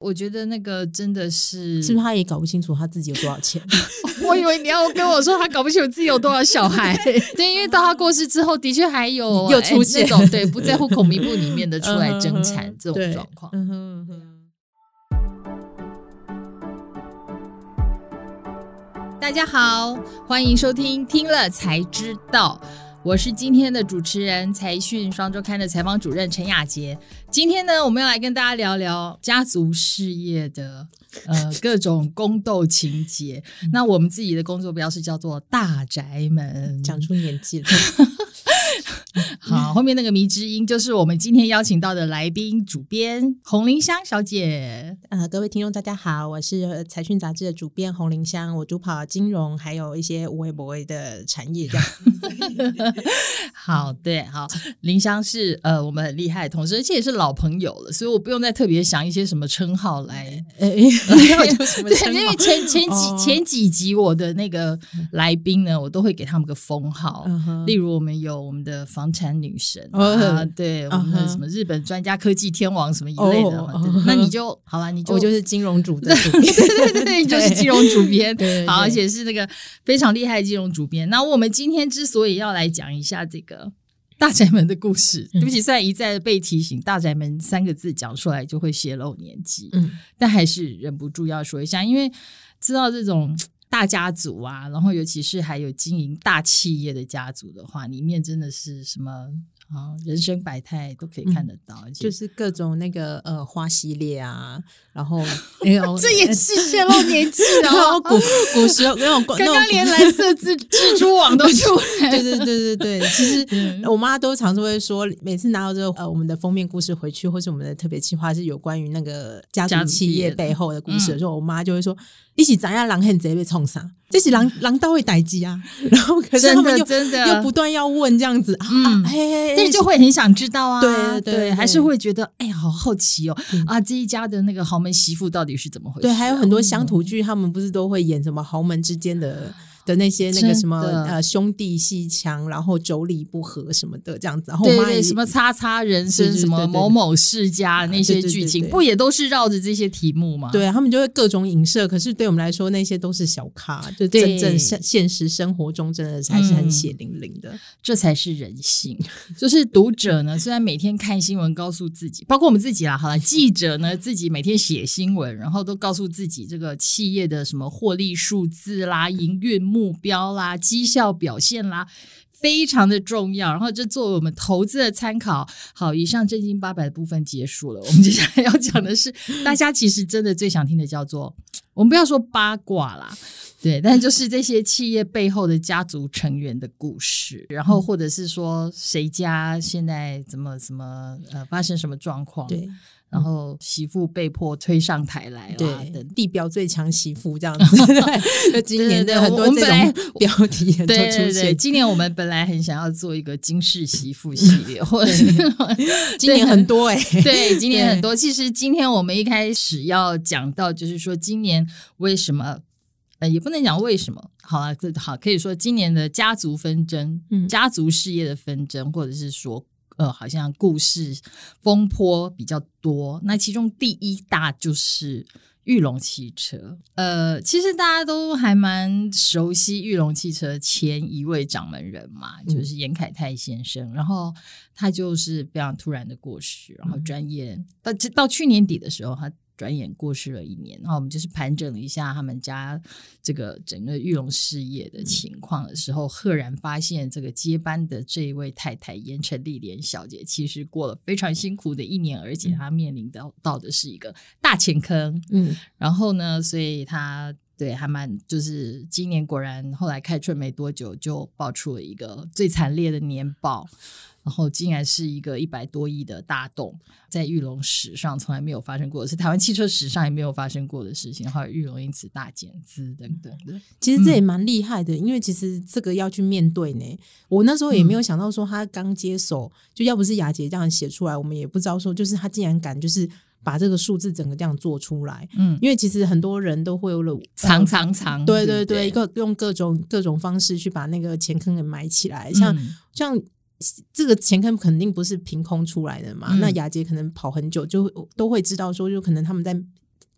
我觉得那个真的是，是不是他也搞不清楚他自己有多少钱？我以为你要跟我说他搞不清楚自己有多少小孩，对，因为到他过世之后，的确还有又出现哎那种对不在户口名簿里面的出来争产这种状况。大家好，欢迎收听《听了才知道》，我是今天的主持人财讯双周刊的采访主任陈雅杰。今天呢，我们要来跟大家聊聊家族事业的呃 各种宫斗情节。那我们自己的工作标是叫做大宅门，讲出年纪了，好，后面那个迷之音就是我们今天邀请到的来宾主编洪林香小姐。呃，各位听众大家好，我是呃财讯杂志的主编洪林香，我主跑金融，还有一些无为不为的产业这样。好，对，好，林香是呃我们很厉害的同事，而且也是老朋友了，所以我不用再特别想一些什么称号来。呃，有什么对，称因为前前几、哦前几集我的那个来宾呢，我都会给他们个封号，嗯例如我们有我们的房产女神啊，哦对，我们什么日本专家、科技天王什么一类的，哦那你就好了，你就我就是金融主的 主编，对对对，就是金融主编，好，而且是那个非常厉害的金融主编。那我们今天之所以要来讲一下这个大宅门的故事，嗯。对不起，虽然一再被提醒“大宅门”三个字讲出来就会泄露年纪，嗯，但还是忍不住要说一下，因为知道这种。大家族啊，然后尤其是还有经营大企业的家族的话，里面真的是什么啊，人生百态都可以看得到，而且就是各种那个呃花系列啊，然后 那种这也是泄露年纪 然了后古古时候 那种刚刚连蓝色蜘蜘蛛网都出来对对对对对，其实嗯。我妈都常常会说，每次拿到这个呃我们的封面故事回去，或是我们的特别企划是有关于那个家家族族企业背后的故事的嗯时候，我妈就会说：“一起咱呀狼很贼被冲上，这是狼狼刀会逮鸡啊。”然后可是他们又真的。又不断要问这样子啊，嗯。嘿嘿嘿但是就会很想知道啊，对对对对还是会觉得哎呀，好好奇哦，啊，这一家的那个豪门媳妇到底是怎么回事啊？对，还有很多乡土剧，他们不是都会演什么豪门之间的的那些那个什么呃兄弟戏强，然后妯娌不和什么的这样子。然后我对对，什么叉叉人生，什么某某世家那些剧情，对不也都是绕着这些题目吗？对他们就会各种影射，可是对我们来说，那些都是小咖，就对真正现现实生活中真的还是很嗯血淋淋的。这才是人性。就是读者呢，虽然每天看新闻，告诉自己，包括我们自己啦，好了，记者呢自己每天写新闻，然后都告诉自己这个企业的什么获利数字啦、营运目标啦、绩效表现啦。非常的重要，然后这作为我们投资的参考。好，以上正经八百的部分结束了，我们接下来要讲的是，大家其实真的最想听的叫做，我们不要说八卦啦，对，但就是这些企业背后的家族成员的故事，然后或者是说谁家现在怎么怎么呃发生什么状况，对，然后媳妇被迫推上台来了，对等，地标最强媳妇这样 子，对，今年的很多这种 标题对对对，现。今年我们本来很想要做一个金氏媳妇 系列，或者是今年很多哎、对，今年很多。其实今天我们一开始要讲到，就是说今年为什么，呃，也不能讲为什么，好了，这好可以说今年的家族纷争，嗯家族事业的纷争，或者是说。呃，好像故事风波比较多，那其中第一大就是玉龙汽车。呃，其实大家都还蛮熟悉玉龙汽车前一位掌门人嘛，就是严凯泰先生。然后他就是非常突然的过世，然后转眼到到去年底的时候，他转眼过世了一年。然后我们就是盘整了一下他们家这个整个玉龙事业的情况的时候，赫然发现这个接班的这一位太太严成丽莲小姐，其实过了非常辛苦的一年，而且她面临到到的是一个大钱坑。嗯，然后呢，所以她对还蛮就是今年果然后来开春没多久就爆出了一个最惨烈的年报。然后竟然是一个一百多亿的大洞，在玉龙史上从来没有发生过的是台湾汽车史上也没有发生过的事情，还有玉龙因此大减资等等的。其实这也蛮厉害的，因为其实这个要去面对呢。我那时候也没有想到说他刚接手，就要不是雅洁这样写出来，我们也不知道说，就是他竟然敢就是把这个数字整个这样做出来。嗯，因为其实很多人都会有了藏藏藏，对对对各用各种各种方式去把那个钱坑给埋起来，像、嗯像。这个钱坑肯定不是凭空出来的嘛？嗯那雅洁可能跑很久，就都会知道说，就可能他们在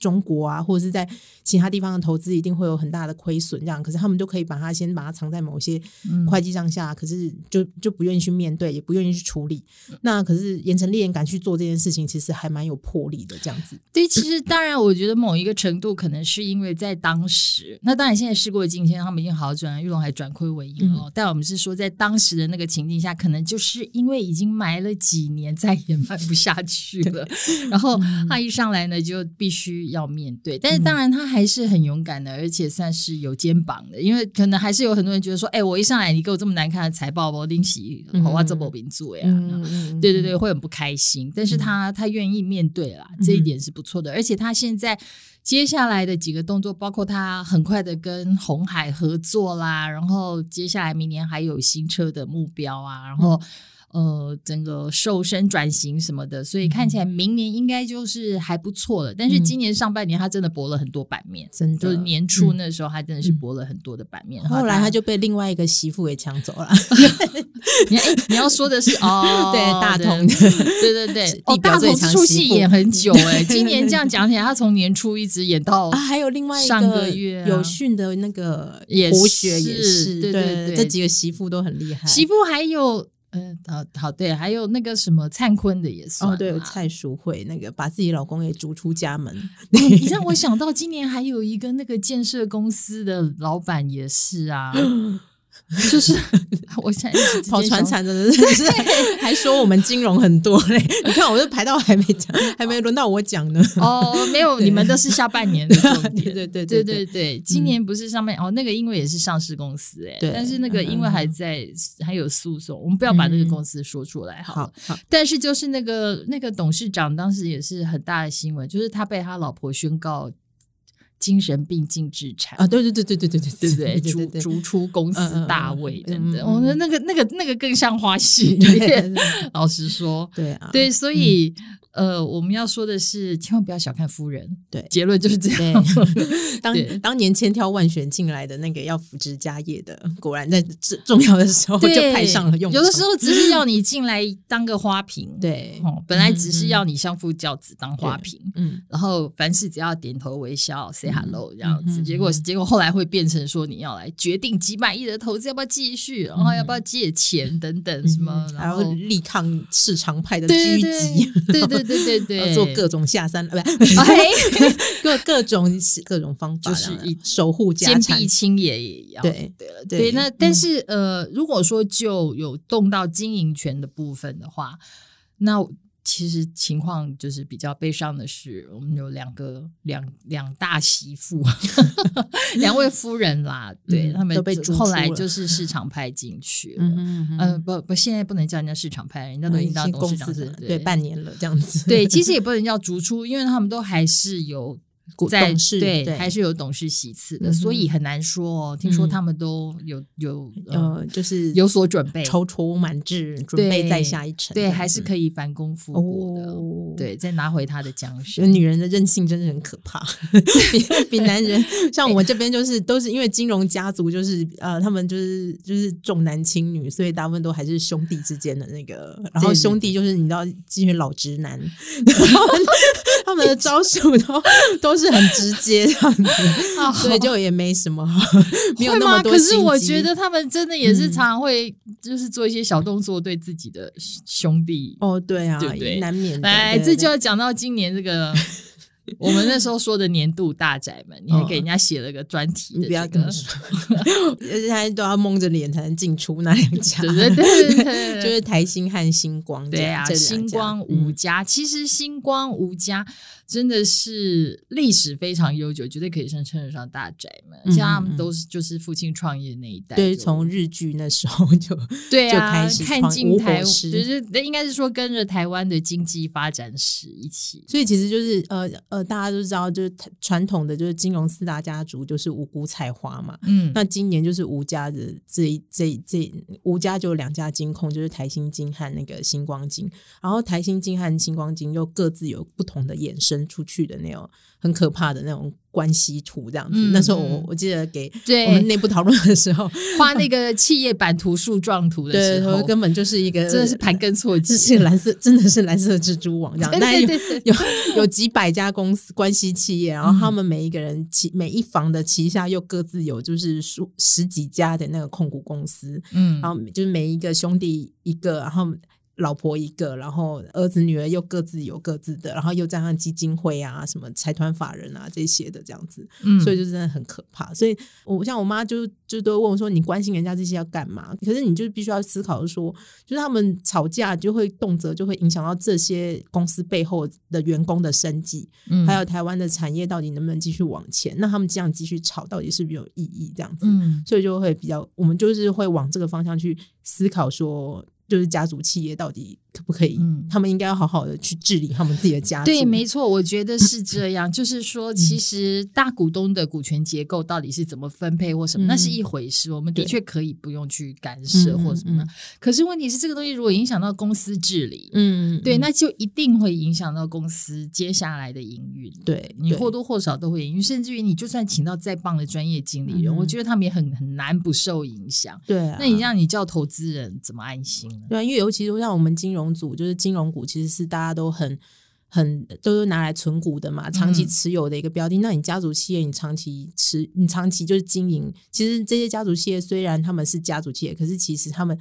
中国啊，或者是在其他地方的投资，一定会有很大的亏损，这样，可是他们就可以把它先把它藏在某些嗯会计账下，可是就就不愿意去面对，也不愿意去处理。那可是严城烈人敢去做这件事情，其实还蛮有魄力的，这样子。对，其实当然，我觉得某一个程度可能是因为在当时，那当然现在事过境迁，他们已经好转了，玉龙还转亏为盈了。但我们是说，在当时的那个情境下，可能就是因为已经埋了几年，再也埋不下去了，然后他一上来呢，就必须要面对。但是当然，他还是很勇敢的，而且算是有肩膀的，因为可能还是有很多人觉得说，哎，我一上来你给我这么难看的财报，我拎起我要这么名做呀。对对对，会很不开心，但是他、他愿意面对啦，这一点是不错的。而且他现在接下来的几个动作，包括他很快的跟红海合作啦，然后接下来明年还有新车的目标啊，然后。呃，整个瘦身转型什么的，所以看起来明年应该就是还不错了。但是今年上半年他真的博了很多版面，真的就是年初那时候他真的是博了很多的版面。后来他就被另外一个媳妇给抢走了。你哎，你要说的是 哦，对大同的，对对对，哦，大同出戏演很久哎，今年这样讲起来，他从年初一直演到啊，还有另外一上个月有训的那个也胡雪也是，对对对，这几个媳妇都很厉害，媳妇还有。嗯，好好对，还有那个什么灿坤的也算哦，对，蔡淑慧那个把自己老公给逐出家门，你让我 想到今年还有一个那个建设公司的老板也是啊。就是 我现在跑船产的人是 还说我们金融很多嘞，你看我这排到还没讲，还没轮到我讲呢。哦，没有，你们都是下半年的重点。对对对对对对，今年不是上半哦，那个因为也是上市公司哎，但是那个因为还在还有诉讼，我们不要把那个公司说出来好好。但是就是那个那个董事长当时也是很大的新闻，就是他被他老婆宣告。精神病禁治产啊！对对对对对对对对对，逐逐出公司大位等等，我们那个那个那个更像花絮。老实说，对啊，对，所以呃，我们要说的是，千万不要小看夫人。对，结论就是这样。当当年千挑万选进来的那个要扶植家业的，果然在重要的时候就派上了用场。有的时候只是要你进来当个花瓶，对，本来只是要你相夫教子当花瓶，嗯，然后凡事只要点头微笑 hello 这样子。结果结果后来会变成说你要来决定几百亿的投资要不要继续，然后要不要借钱等等什么，然后力抗市场派的狙击，对对对对 对，做各种下山，不各各种各种方法，就是以守护家产，坚壁清野也要。对对了，对。那但是呃，如果说就有动到经营权的部分的话，那。其实情况就是比较悲伤的是，我们有两个两两大媳妇，两位夫人啦，对他们都被后来就是市场派进去了。嗯不不，现在不能叫人家市场派，人家都已经当董事长对半年了这样子。对，其实也不能叫逐出，因为他们都还是有。董事对还是有董事席次的，所以很难说哦。听说他们都有有呃，就是有所准备，踌躇满志，准备再下一城。对，还是可以反攻复国的。对，再拿回他的江山。女人的任性真的很可怕，比比男人。像我们这边就是都是因为金融家族，就是呃，他们就是就是重男轻女，所以大部分都还是兄弟之间的那个。然后兄弟就是你知道这些老直男，他们的招数都都。都是很直接这样子，所以就也没什么，没有那么多。可是我觉得他们真的也是常常会，就是做一些小动作，对自己的兄弟。哦，对啊，对不对？难免。来，这就要讲到今年这个。我们那时候说的年度大宅门，你还给人家写了个专题，你不要这么说，现在都要蒙着脸才能进出那两家，对对对，就是台新和星光，对啊，星光五家，其实星光五家真的是历史非常悠久，绝对可以称称得上大宅门，像他们都是就是父亲创业那一代，对，从日剧那时候就 对啊，看进台，就是应该是说跟着台湾的经济发展史一起，所以其实就是呃。呃，大家都知道，就是传统的就是金融四大家族就是五谷菜花嘛。嗯，那今年就是吴家的这这这吴家就有两家金控，就是台新金和那个星光金。然后台新金和星光金又各自有不同的衍生分出去的那种很可怕的那种关系图，这样子。嗯那时候我嗯我记得给我们内部讨论的时候，画那个企业版图树状图的，时候，根本就是一个真的是盘根错节。是蓝色，真的是蓝色蜘蛛网这样。对那有有有几百家公司关系企业，然后嗯他们每一个人旗每一房的旗下又各自有就是数十几家的那个控股公司，嗯然后就是每一个兄弟一个，然后老婆一个，然后儿子女儿又各自有各自的，然后又加上基金会啊、什么财团法人啊这些的这样子，嗯所以就真的很可怕。所以我像我妈就就都会问我说：“你关心人家这些要干嘛？”可是你就必须要思考说，就是他们吵架就会动辄就会影响到这些公司背后的员工的生计，嗯还有台湾的产业到底能不能继续往前？那他们这样继续吵，到底是不是有意义？这样子，嗯所以就会比较，我们就是会往这个方向去思考，说就是家族企业到底可不可以，嗯他们应该要好好的去治理他们自己的家族。对，没错，我觉得是这样。就是说，其实大股东的股权结构到底是怎么分配或什么，嗯那是一回事。我们的确可以不用去干涉嗯或什么可是问题是，这个东西如果影响到公司治理，嗯，对，嗯那就一定会影响到公司接下来的营运。对对你或多或少都会营运，甚至于你就算请到再棒的专业经理人，嗯我觉得他们也很很难不受影响。对啊，那你让你叫投资人怎么安心呢？对啊，因为尤其是像我们金融组，就是金融股其实是大家都很很都是拿来存股的嘛，长期嗯持有的一个标的。那你家族企业，你长期持，你长期就是经营。其实这些家族企业虽然他们是家族企业，可是其实他们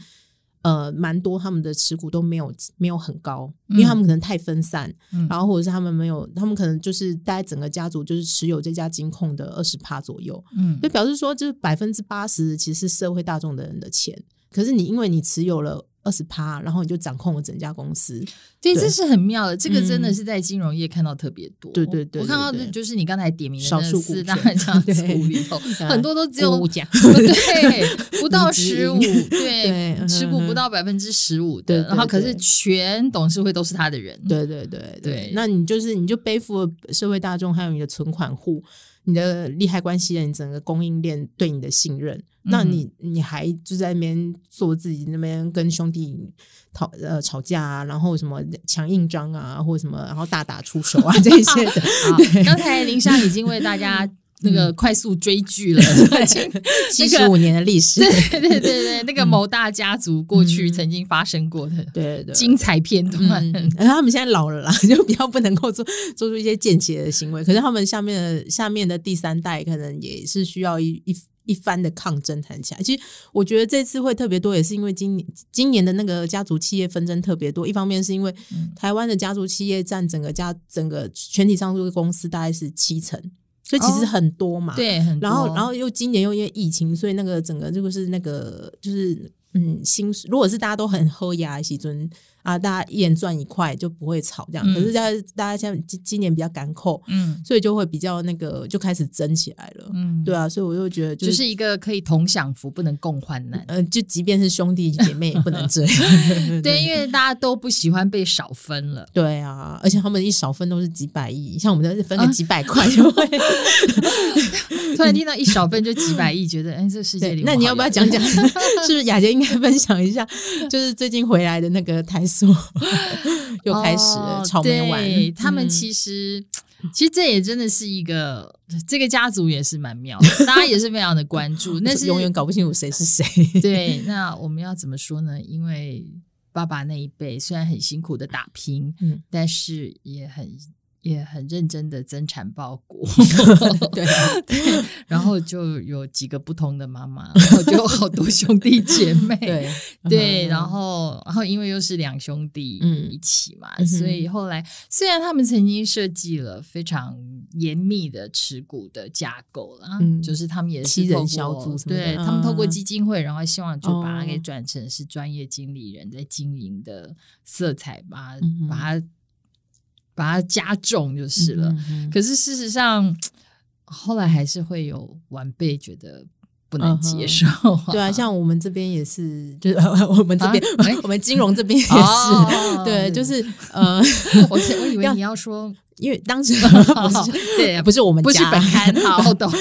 呃蛮多他们的持股都没有没有很高，因为他们可能太分散，嗯然后或者是他们没有，他们可能就是大概整个家族就是持有这家金控的二十趴左右。嗯就表示说，就是百分之八十其实是社会大众的人的钱，可是你因为你持有了二十趴，然后你就掌控了整家公司，对，对。这是很妙的。这个真的嗯。是在金融业看到特别多。对对对我看到的就是你刚才点名的少数股四大权。家族对。里头，嗯很多都只有五家对不到十五，一对持股不到百分之十五的，然后可是全董事会都是他的人。对对对。对。那你就是你就背负了社会大众还有你的存款户。你的利害关系人，你整个供应链对你的信任，那嗯你你还就在那边做自己那边跟兄弟吵呃吵架啊，然后什么抢印章啊，或者什么，然后大打出手啊 这一些的，好，刚才林莎已经为大家那个快速追剧了，七十五年的历史，对对对对，那个某大家族过去曾经发生过的对对对，精彩片段。嗯，然后他们现在老了啦，就比较不能够做做出一些间接的行为。可是他们下面的下面的第三代，可能也是需要一一一番的抗争谈起来。其实我觉得这次会特别多，也是因为今年今年的那个家族企业纷争特别多。一方面是因为嗯台湾的家族企业占整个家整个全体上市公司大概是七成，所以其实哦很多嘛。对，很多然后，然后又今年又因为疫情，所以那个整个就是那个就是嗯，薪水如果是大家都很喝牙的时尊啊，大家一人赚一块就不会吵这样。嗯可是大家大家现在今今年比较赶扣，嗯所以就会比较那个就开始争起来了。嗯，对啊，所以我就觉得就、就是是一个可以同享福，不能共患难。呃，就即便是兄弟姐妹也不能这样。对，因为大家都不喜欢被少分了。对啊，而且他们一少分都是几百亿，像我们这分个啊几百块就会。突然听到一小份就几百亿，觉得哎，这个世界对里，那你要不要讲讲？是不是雅洁应该分享一下？就是最近回来的那个台塑 又开始了哦草莓丸，对他们嗯其实。其实这也真的是一个，这个家族也是蛮妙的，大家也是非常的关注。那是永远搞不清楚谁是谁。对，那我们要怎么说呢？因为爸爸那一辈虽然很辛苦的打拼，嗯但是也很也很认真的增产报国，对 啊，然后就有几个不同的妈妈，然后就有好多兄弟姐妹，对。对，嗯然后然后因为又是两兄弟嗯一起嘛，嗯所以后来虽然他们曾经设计了非常严密的持股的架构啦，嗯就是他们也是七人透过小组对他们透过嗯。基金会，然后希望就把它给哦。转成是专业经理人在经营的色彩，吧、嗯把它把它加重就是了。可是事实上，后来还是会有晚辈觉得不能接受、对啊，像我们这边也是，就是 我们这边我们金融这边也是，哦。对，就是呃，我我以为你要说因为当时不是对，不是我们不是家本刊，好懂。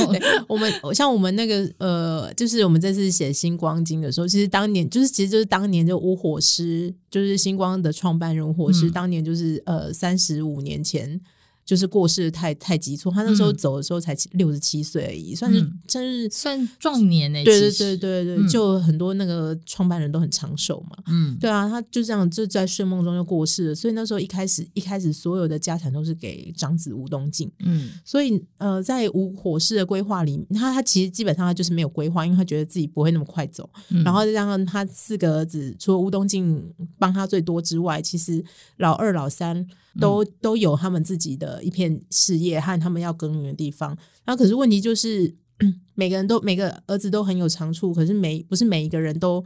我们像我们那个呃，就是我们这次写星光金的时候，其实当年就是其实就是当年就吴火师，就是星光的创办人吴火师，嗯。当年就是呃三十五年前。就是过世太太急促，他那时候嗯。走的时候才六十七岁而已，算是嗯。真是算壮年呢、对对对对对，嗯就很多那个创办人都很长寿嘛。嗯，对啊，他就这样就在睡梦中就过世了，所以那时候一开始一开始所有的家产都是给长子吴东进，嗯。所以呃，在吴火氏的规划里，他他其实基本上他就是没有规划，因为他觉得自己不会那么快走，嗯，然后再加上他四个儿子，除了吴东进帮他最多之外，其实老二、老三都、都有他们自己的一片事业和他们要耕耘的地方。那可是问题就是，每个人都每个儿子都很有长处，可是每不是每一个人都。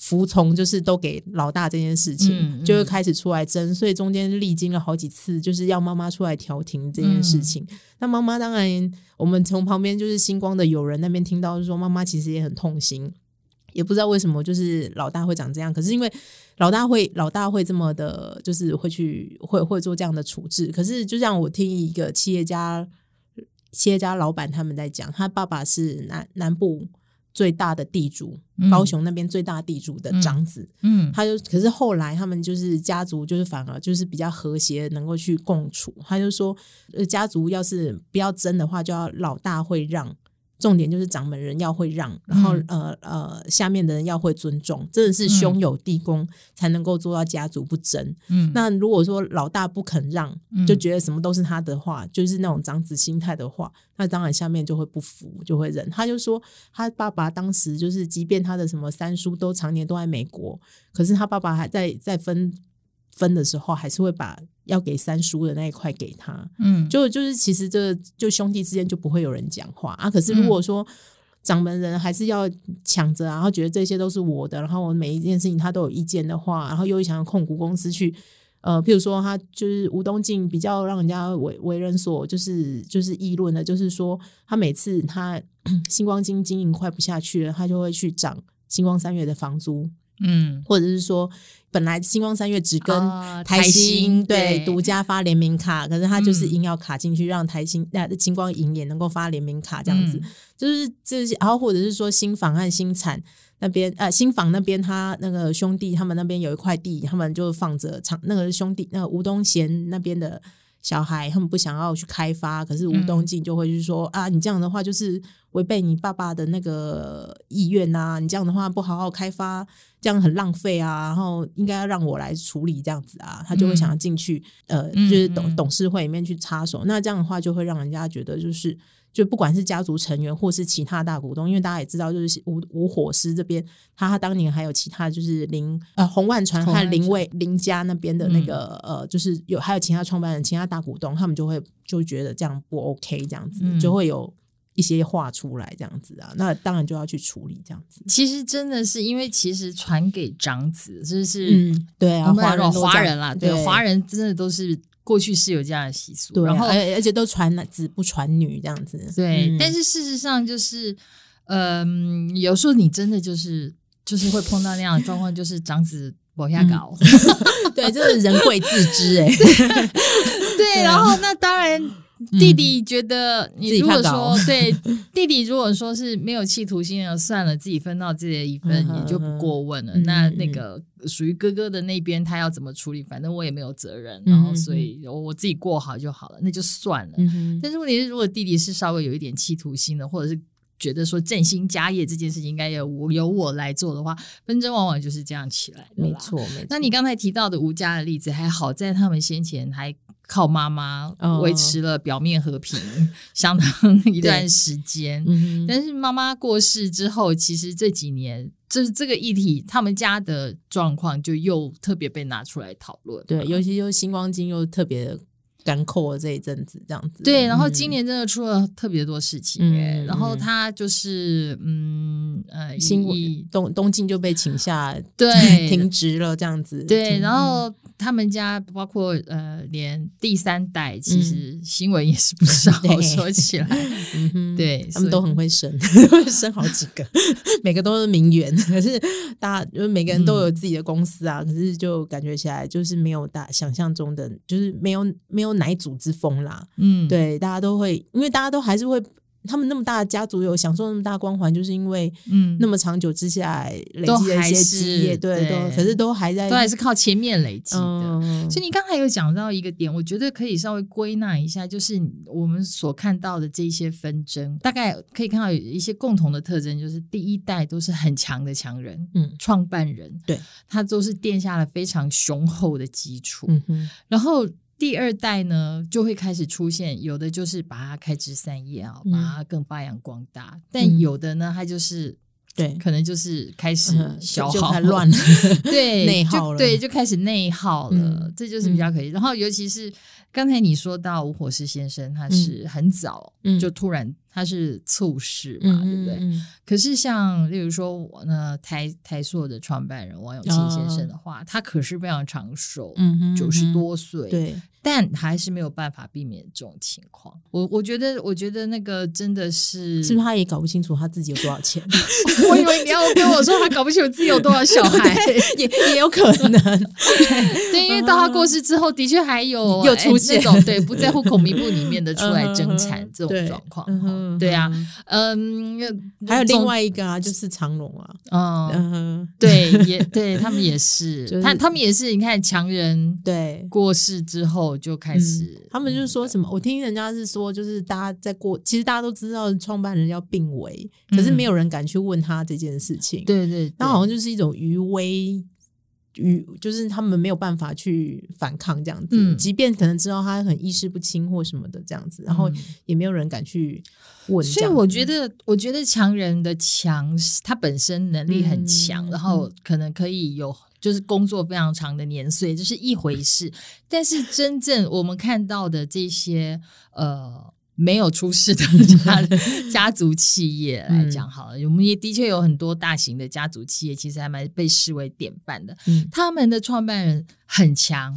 服从就是都给老大这件事情，嗯嗯就会开始出来争，所以中间历经了好几次，就是要妈妈出来调停这件事情。那妈妈当然，我们从旁边就是星光的友人那边听到，就说妈妈其实也很痛心，也不知道为什么，就是老大会长这样。可是因为老大会老大会这么的，就是会去会会做这样的处置。可是就像我听一个企业家企业家老板他们在讲，他爸爸是南南部最大的地主，嗯高雄那边最大地主的长子。嗯他就可是后来他们就是家族就是反而就是比较和谐，能够去共处。他就说，呃，家族要是不要争的话，就要老大会让。重点就是掌门人要会让，然后、嗯呃呃，下面的人要会尊重，真的是兄友弟恭才能够做到家族不争。嗯，那如果说老大不肯让，嗯就觉得什么都是他的话，就是那种长子心态的话，那当然下面就会不服，就会忍。他就说，他爸爸当时就是，即便他的什么三叔都常年都在美国，可是他爸爸还在在分分的时候，还是会把要给三叔的那一块给他。嗯就就是其实这就兄弟之间就不会有人讲话啊。可是如果说掌门人还是要抢着啊，然后觉得这些都是我的，然后我每一件事情他都有意见的话，然后又想要控股公司去。呃，譬如说，他就是吴东进比较让人家为为人所就是就是议论的，就是说他每次他 星光金经营快不下去了，他就会去涨星光三月的房租，嗯，或者是说本来星光三月只跟啊台台新新对对。独家发联名卡，可是他就是嗯。硬要卡进去，让台星那星光银也能够发联名卡这样子，嗯。就是这些，然后或者是说新房和新产那边，呃，新房那边他那个兄弟他们那边有一块地，他们就放着长那个兄弟那个吴东贤那边的。小孩他们不想要去开发，可是吴东进就会去说、啊，你这样的话就是违背你爸爸的那个意愿呐、你这样的话不好好开发，这样很浪费啊，然后应该要让我来处理这样子啊，他就会想要进去，呃，嗯就是董嗯。董事会里面去插手，那这样的话就会让人家觉得就是。就不管是家族成员或是其他大股东，因为大家也知道，就是吴吴火师这边，他他当年还有其他就是林呃洪万传和林卫林家那边的那个、呃，就是有还有其他创办人、其他大股东，他们就会就觉得这样不 OK，这样子、嗯。就会有一些话出来，这样子啊，那当然就要去处理这样子。其实真的是因为其实传给长子，就是嗯，对啊，华人华人啦，对。华人真的都是过去是有这样的习俗，然后而而且都传男子不传女这样子。对，嗯但是事实上就是，嗯、有时候你真的就是就是会碰到那样的状况，就是长子往下搞，对，就是人贵自知哎、对，然后那当然。弟弟觉得，你如果说对弟弟，如果说是没有企图心的，算了，自己分到自己的一份也就不过问了。嗯那嗯那个属于哥哥的那边，他要怎么处理，反正我也没有责任，嗯然后所以我我自己过好就好了，那就算了。但是问题是，如果弟弟是稍微有一点企图心的，或者是觉得说振兴家业这件事情应该由我由我来做的话，纷争往往就是这样起来的。没。错，没错。那你刚才提到的吴家的例子，还好在他们先前还靠妈妈哦维持了表面和平相当一段时间。嗯，但是妈妈过世之后，其实这几年，就是这个议题，他们家的状况就又特别被拿出来讨论。对，尤其就是星光金又特别干扣了这一阵子，这样子。对，然后嗯今年真的出了特别多事情、然后嗯他就是嗯呃，新闻东东晋就被请下，对 停职了，这样子。对，嗯然后他们家包括呃，连第三代其实新闻也是不少，说起来，对，他们都很会生，会 生好几个，每个都是名媛。可是大家就是每个人都有自己的公司啊，可是就感觉起来就是没有大想象中的，就是没有没有哪一组之风啦。嗯，对，大家都会，因为大家都还是会他们那么大的家族有享受那么大光环，就是因为嗯，那么长久之下来累都积了一些基业，对对都，可是都还在都还是靠前面累积的。嗯，所以你刚才有讲到一个点，我觉得可以稍微归纳一下，就是我们所看到的这些纷争，大概可以看到有一些共同的特征，就是第一代都是很强的强人，嗯创办人，对，他都是奠下了非常雄厚的基础，嗯哼，然后。第二代呢，就会开始出现，有的就是把它开枝散叶啊，嗯。把它更发扬光大；但嗯。有的呢，它就是对，可能就是开始嗯消耗、就开始乱了，对，就内耗了对，就开始内耗了，嗯这就是比较可惜。然后，尤其是刚才你说到吴火石先生，他是很早、嗯。就突然他是猝逝嘛，对不对？嗯可是像例如说，我呢台台塑的创办人王永庆先生的话，他可是非常长寿，嗯哼九十嗯多岁，对，但还是没有办法避免这种情况。我我觉得，我觉得那个真的是，是不是他也搞不清楚他自己有多少钱？我以为你要跟我说他搞不清楚自己有多少小孩。也也有可能，对，因为到他过世之后，的确还有哎又出现那种对不在乎孔明簿里面的出来争产这种对状况嗯对啊嗯，嗯，还有另外一个啊，就是长隆啊，嗯，嗯，对，也对他们也是，他他们也是，你看强人对。过世之后就开始嗯，他们就是说什么？我听人家是说，就是大家在过，其实大家都知道创办人要病危，可是嗯没有人敢去问他这件事情。，对对，那好像就是一种余威，余就是他们没有办法去反抗这样子，嗯即便可能知道他很意识不清或什么的这样子，然后嗯也没有人敢去问所以。我觉得，我觉得强人的强，他本身能力很强，嗯然后可能可以有就是工作非常长的年岁，这是一回事。但是真正我们看到的这些呃。没有出事的家家族企业来讲，好了，我们也的确有很多大型的家族企业，其实还蛮被视为典范的。嗯他们的创办人很强，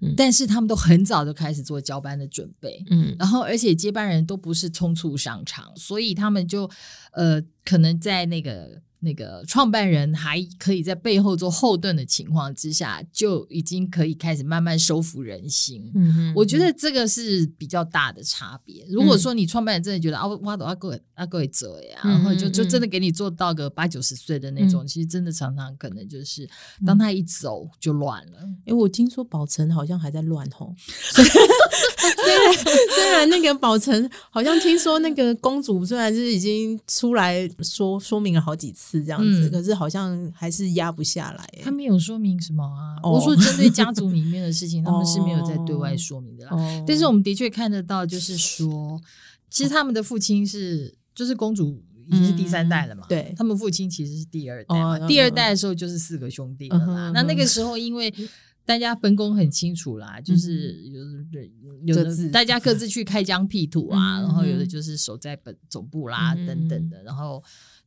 嗯但是他们都很早就开始做交班的准备。嗯然后，而且接班人都不是匆促上场，所以他们就呃，可能在那个那个创办人还可以在背后做后盾的情况之下，就已经可以开始慢慢收服人心。嗯我觉得这个是比较大的差别。如果说你创办人真的觉得啊，我都要够要够折呀，嗯然后就嗯就真的给你做到个八九十岁的那种，其实真的常常可能就是当他一走就乱了。哎、我听说宝成好像还在乱吼。虽然虽然那个宝成好像听说那个公主虽然是已经出来说说明了好几次这样子，嗯可是好像还是压不下来、欸。他没有说明什么啊。哦我说针对家族里面的事情，他们是没有在对外说明的啦。哦但是我们的确看得到，就是说，其实他们的父亲是，就是公主已经是第三代了嘛。嗯对他们父亲其实是第二代嘛。哦第二代的时候就是四个兄弟了啦。嗯那那个时候因为。大家分工很清楚啦，就是有的有的大家各自去开疆辟土啊，嗯然后有的就是守在本总部啦、嗯等等的，然后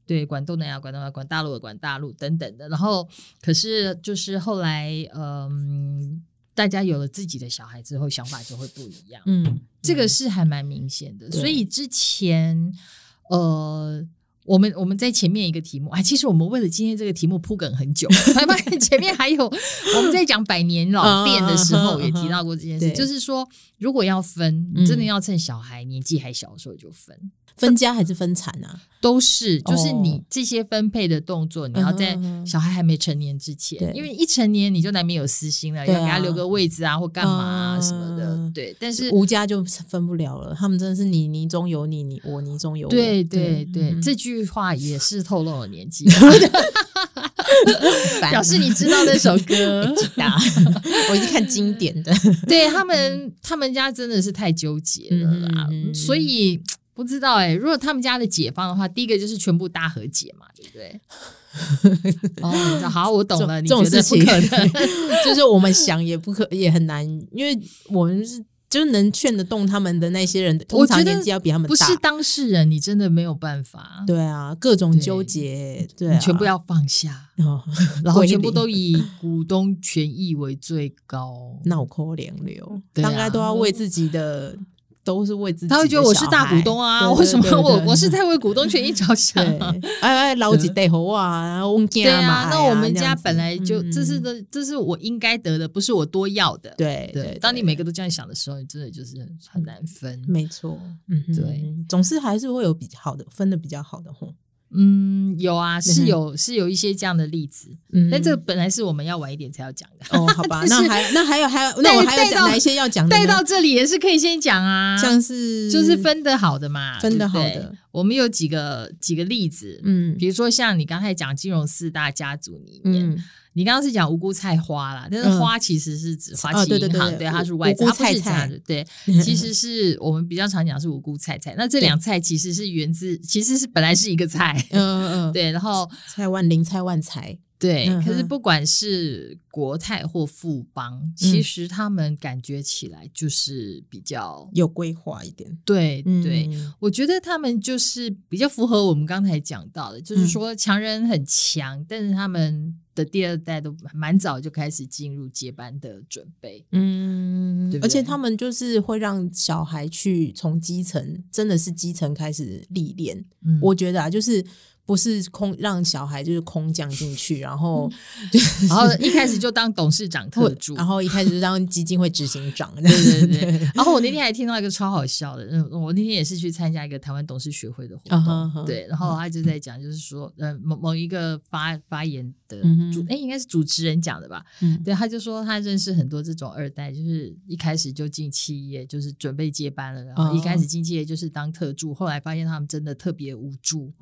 对管东南亚、管东南亚、管大陆的、管大陆等等的，然后可是就是后来嗯，大家有了自己的小孩之后，想法就会不一样，嗯，这个是还蛮明显的。所以之前呃。我们我们在前面一个题目，啊，其实我们为了今天这个题目铺梗很久，发现前面还有我们在讲百年老店的时候也提到过这件事，就是说如果要分，嗯真的要趁小孩年纪还小的时候就分，分家还是分产啊？都是，就是哦你这些分配的动作，你要在小孩还没成年之前，因为一成年你就难免有私心了，要给他留个位置啊，或干嘛啊嗯什么的，对。但是，无家就分不了了，他们真的是你泥中有你，你我泥中有我。对对对，嗯这句话也是透露了年纪，表示你知道那首歌。我一直看经典的。对他们，他们家真的是太纠结了所以。不知道哎、如果他们家的解放的话，第一个就是全部大和解嘛，对不对？哦，好，我懂了。你这种事情可能？就是我们想也不可也很难，因为我们是就是能劝得动他们的那些人，通常年纪要比他们大。不是当事人，你真的没有办法，对啊，各种纠结，对、啊，你全部要放下，哦 然后全部都以股东权益为最高。脑壳连流，大概都要为自己的都是为自己，他会觉得我是大股东啊，为什么我我是在为股东权益着想？哎哎，老几代好啊，对啊，那我们家本来就这是的，这是我应该得的，不是我多要的。对对，当你每个都这样想的时候，你真的就是很难分。没错，嗯，对，总是还是会有比好的分的比较好的吼。嗯，有啊，是有是有一些这样的例子，嗯，但这个本来是我们要晚一点才要讲的哦，好吧，那还那还有还有，那我还有哪一些要讲的？带到这里也是可以先讲啊，像是就是分的好的嘛，分的好的，我们有几个几个例子，嗯，比如说像你刚才讲金融四大家族里面。你刚刚是讲无辜菜花啦，但是花其实是指花旗银行，对，它是外资，它不是菜的，对，其实是我们比较常讲是无辜菜菜。那这两菜其实是源自，其实是本来是一个菜，嗯 嗯，对，然后菜万灵，菜万财。对，可是不管是国泰或富邦，其实他们感觉起来就是比较有规划一点。对对，我觉得他们就是比较符合我们刚才讲到的，就是说强人很强，但是他们的第二代都蛮早就开始进入接班的准备。嗯，而且他们就是会让小孩去从基层，真的是基层开始历练。我觉得啊，就是。不是空让小孩就是空降进去，然后 然后一开始就当董事长特助，然后一开始就当基金会执行长，对对对。然后我那天还听到一个超好笑的，我那天也是去参加一个台湾董事学会的活动，对，然后他就在讲，就是说，呃，某某一个发发言的主，哎，应该是主持人讲的吧？对，他就说他认识很多这种二代，就是一开始就进企业，就是准备接班了，然后一开始进企业就是当特助，后来发现他们真的特别无助。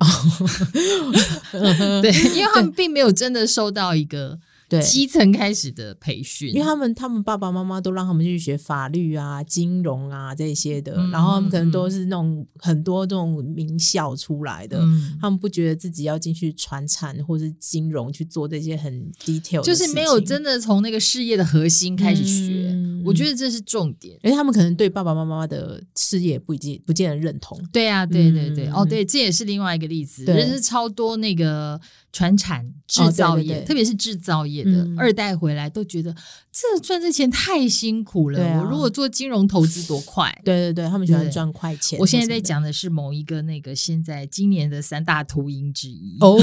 对，因为他们并没有真的受到一个基层开始的培训，因为他们他们爸爸妈妈都让他们去学法律啊、金融啊这些的，然后他们可能都是那种很多这种名校出来的，他们不觉得自己要进去传产或是金融去做这些很 detail，就是没有真的从那个事业的核心开始学。我觉得这是重点，因为他们可能对爸爸妈妈的事业不一定不见得认同。对啊，对对对，哦，对，这也是另外一个例子，人是超多那个。传产制造业，特别是制造业的二代回来，都觉得这赚这钱太辛苦了。我如果做金融投资多快？对对对，他们喜欢赚快钱。我现在在讲的是某一个那个现在今年的三大秃鹰之一哦，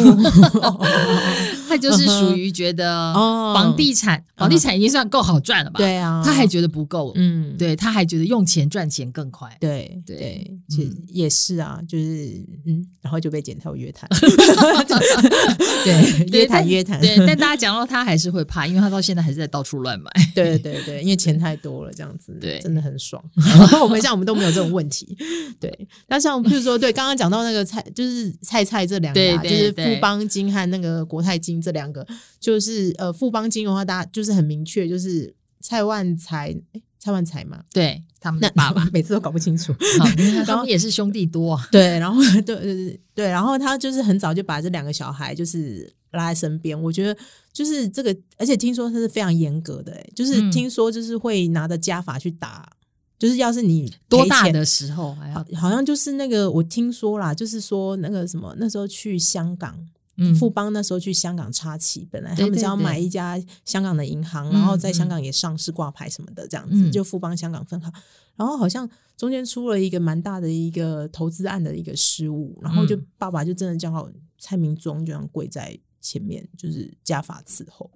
他就是属于觉得房地产，房地产已经算够好赚了吧？对啊，他还觉得不够。嗯，对，他还觉得用钱赚钱更快。对对，其实也是啊，就是嗯，然后就被检讨约谈。对，约谈约谈。对，但大家讲到他还是会怕，因为他到现在还是在到处乱买。对对对，因为钱太多了，这样子，对，真的很爽。我们像我们都没有这种问题。对，那像譬如说，对，刚刚讲到那个菜，就是菜菜这两个，就是富邦金和那个国泰金这两个，就是呃，富邦金的话，大家就是很明确，就是蔡万才，哎，蔡万才嘛，对。他们的爸爸每次都搞不清楚，然后也是兄弟多，对，然后对对对，然后他就是很早就把这两个小孩就是拉在身边。我觉得就是这个，而且听说他是非常严格的，哎，就是听说就是会拿着家法去打，就是要是你多大的时候，好好像就是那个我听说啦，就是说那个什么那时候去香港。嗯富邦那时候去香港插旗，本来他们只要买一家香港的银行，然后在香港也上市挂牌什么的，这样子就富邦香港分行。然后好像中间出了一个蛮大的一个投资案的一个失误，然后就爸爸就真的叫蔡明忠就这样跪在前面，就是家法伺候。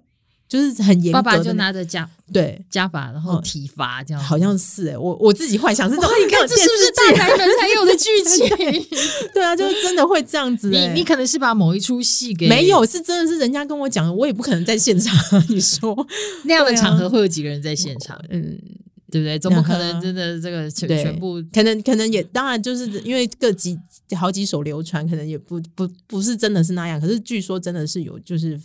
就是很严格，爸爸就拿着家对家法，然后体罚这样，好像是哎，我我自己幻想是这种，你看这是不是大男人才有的剧 情？对啊，就是真的会这样子。你你可能是把某一出戏给没有，是真的是人家跟我讲，我也不可能在现场。你说那样的场合会有几个人在现场？嗯，对不对？怎么可能真的这个全全部？可能可能也当然就是因为各几好几首流传，可能也不不不是真的是那样。可是据说真的是有就是。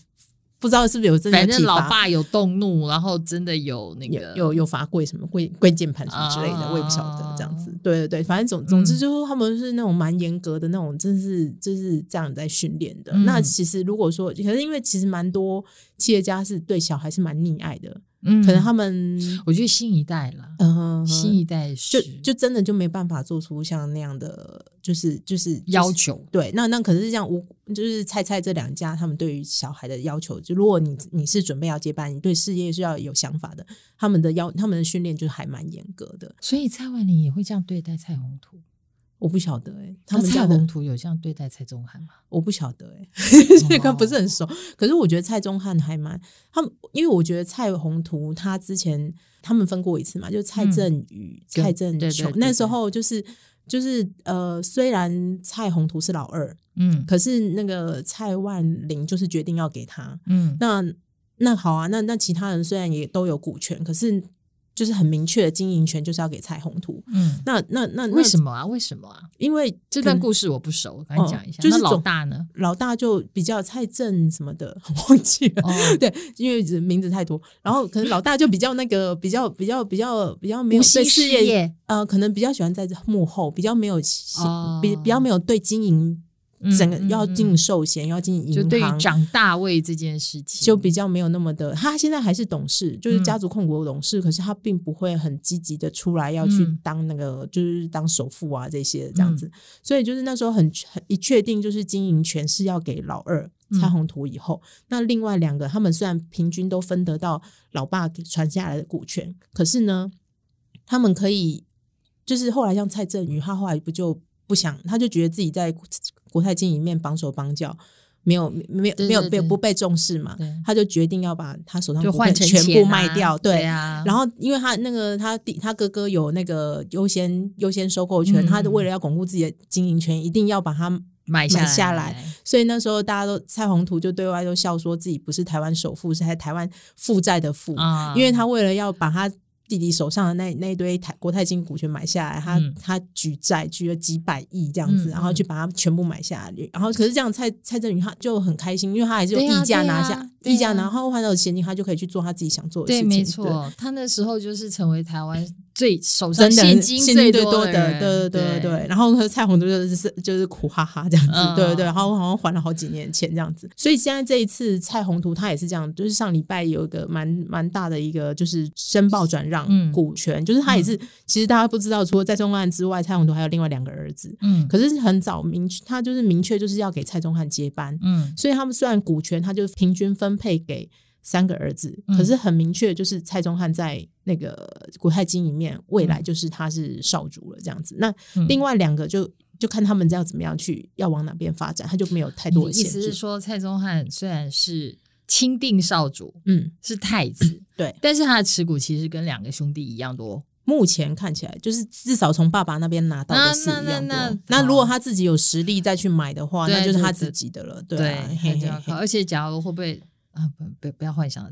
不知道是不是有真的，反正老爸有动怒，然后真的有那个有有罚跪什么跪跪键盘什么之类的，我也不晓得这样子。对对对，反正总总之就是他们是那种蛮严格的那种，真是就是这样在训练的。那其实如果说，可是因为其实蛮多企业家是对小孩是蛮溺爱的。嗯可能他们我觉得新一代了，嗯新一代就就真的就没办法做出像那样的，就是就是就是要求，对，那那可是这样无就是蔡蔡这两家，他们对于小孩的要求，就如果你你是准备要接班，你对事业是要有想法的，他们的要他们的训练就还蛮严格的。所以蔡万林也会这样对待蔡宏图。我不晓得哎、他们蔡宏图有这样对待蔡宗翰吗？我不晓得哎、这个不是很熟。可是我觉得蔡宗翰还蛮他们，因为我觉得蔡宏图他之前他们分过一次嘛，就是蔡振宇、对蔡振雄那时候就是就是呃，虽然蔡宏图是老二，嗯可是那个蔡万林就是决定要给他。嗯那那好啊，那那其他人虽然也都有股权，可是就是很明确的经营权就是要给蔡宏图。嗯，那那那为什么？啊？为什么啊？因为这段故事我不熟，我跟你哦讲一下。就是老大呢？老大就比较蔡正什么的，忘记了。哦，对，因为名字太多，然后可能老大就比较那个，比较比较比较比较没有对事业，呃，可能比较喜欢在幕后，比较没有哦比比较没有对经营嗯整个要经营寿险，要经营银就对于行，长大位这件事情，就比较没有那么的。他现在还是董事，就是嗯家族控股的董事，可是他并不会很积极的出来要去嗯当那个，就是当首富啊这些这样子。所以就是那时候很很一确定，就是经营权是要给老二嗯蔡宏图以后，那另外两个他们虽然平均都分得到老爸传下来的股权，可是呢，他们可以就是后来像蔡振宇，他后来不就不想，他就觉得自己在国泰金里面绑手绑脚。没有没有没有被不被重视嘛，他就决定要把他手上就股份换成全部卖掉，对啊，然后，因为他那个他弟他哥哥有那个优先优先收购权，嗯他为了要巩固自己的经营权，一定要把它买买下下来。所以那时候大家都蔡宏图就对外都笑说自己不是台湾首富，是在台湾负债的富，啊，因为他为了要把他弟弟手上的那那一堆台国泰金股权买下来，他、嗯他举债举了几百亿这样子，嗯然后去把它全部买下来。然后可是这样蔡蔡振宇他就很开心，因为他还是有溢价拿下，溢价拿后换到的现金，他就可以去做他自己想做的事对，情。没对错，他那时候就是成为台湾最手上真 的现金最多多的，对对对对对。然后和蔡宏图就是就是苦哈哈这样子，嗯对对对。然后好像还了好几年钱这样子，所以现在这一次蔡宏图他也是这样，就是上礼拜有一个蛮蛮大的一个就是申报转让嗯。股权，就是他也是其实大家不知道，除了蔡宗汉之外，蔡宏图还有另外两个儿子，嗯。可是很早明确他就是明确就是要给蔡宗翰接班，嗯。所以他们虽然股权他就平均分配给三个儿子，嗯。可是很明确就是蔡宗翰在那个国泰金里面，未来就是他是少主了这样子。那嗯。另外两个就就看他们要怎么样去要往哪边发展，他就没有太多的意。思是说，蔡宗翰虽然是钦定少主，嗯，是太子，对，但是他的持股其实跟两个兄弟一样多。目前看起来就是至少从爸爸那边拿到的是那一样多。那那那如果他自己有实力再去买的话，那就是他自己的了。对。而且假如会不会啊？不不不要幻想了，